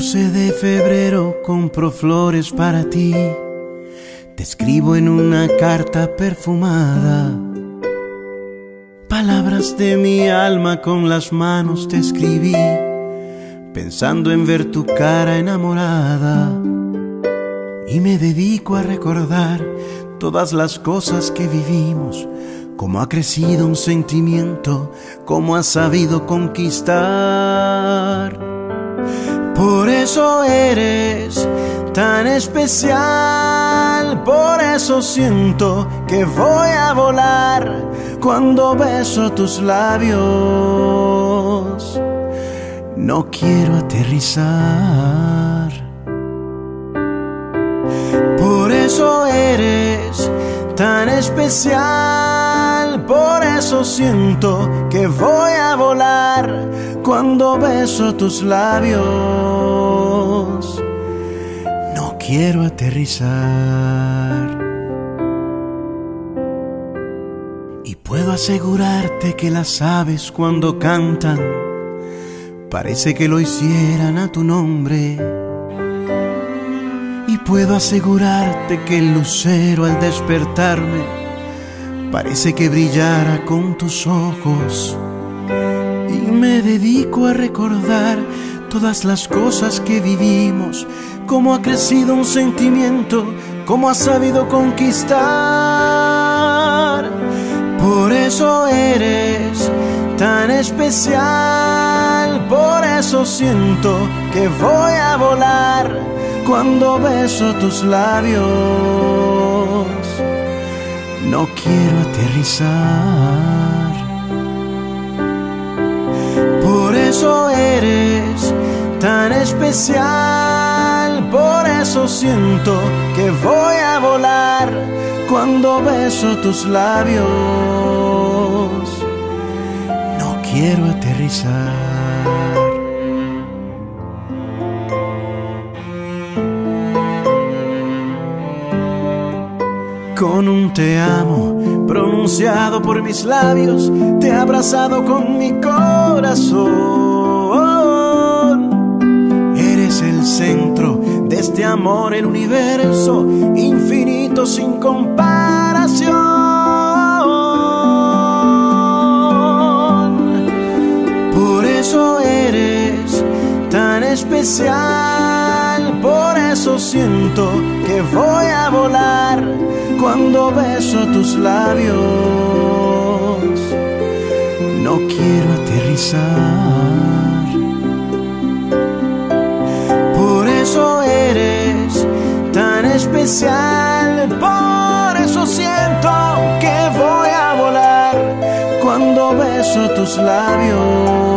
de febrero compro flores para ti. Te escribo en una carta perfumada. Palabras de mi alma con las manos te escribí, pensando en ver tu cara enamorada. Y me dedico a recordar todas las cosas que vivimos, cómo ha crecido un sentimiento, cómo has sabido conquistar. Por eso eres tan especial, por eso siento que voy a volar cuando beso tus labios. No quiero aterrizar. Por eso eres tan especial, por eso siento que voy a volar cuando beso tus labios. No quiero aterrizar. Y puedo asegurarte que las aves cuando cantan, parece que lo hicieran a tu nombre. Y puedo asegurarte que el lucero al despertarme, parece que brillara con tus ojos y me dedico a recordar todas las cosas que vivimos, cómo ha crecido un sentimiento, cómo ha sabido conquistar. Por eso eres tan especial, por eso siento que voy a volar cuando beso tus labios. No quiero aterrizar. eso eres tan especial, por eso siento que voy a volar cuando beso tus labios. No quiero aterrizar. Con un te amo pronunciado por mis labios, te he abrazado con mi corazón. Eres el centro de este amor, el universo infinito sin comparación. Por eso eres tan especial, por eso siento que voy a volar cuando beso tus labios. No quiero aterrizar. Por eso eres tan especial. Por eso siento que voy a volar cuando beso tus labios.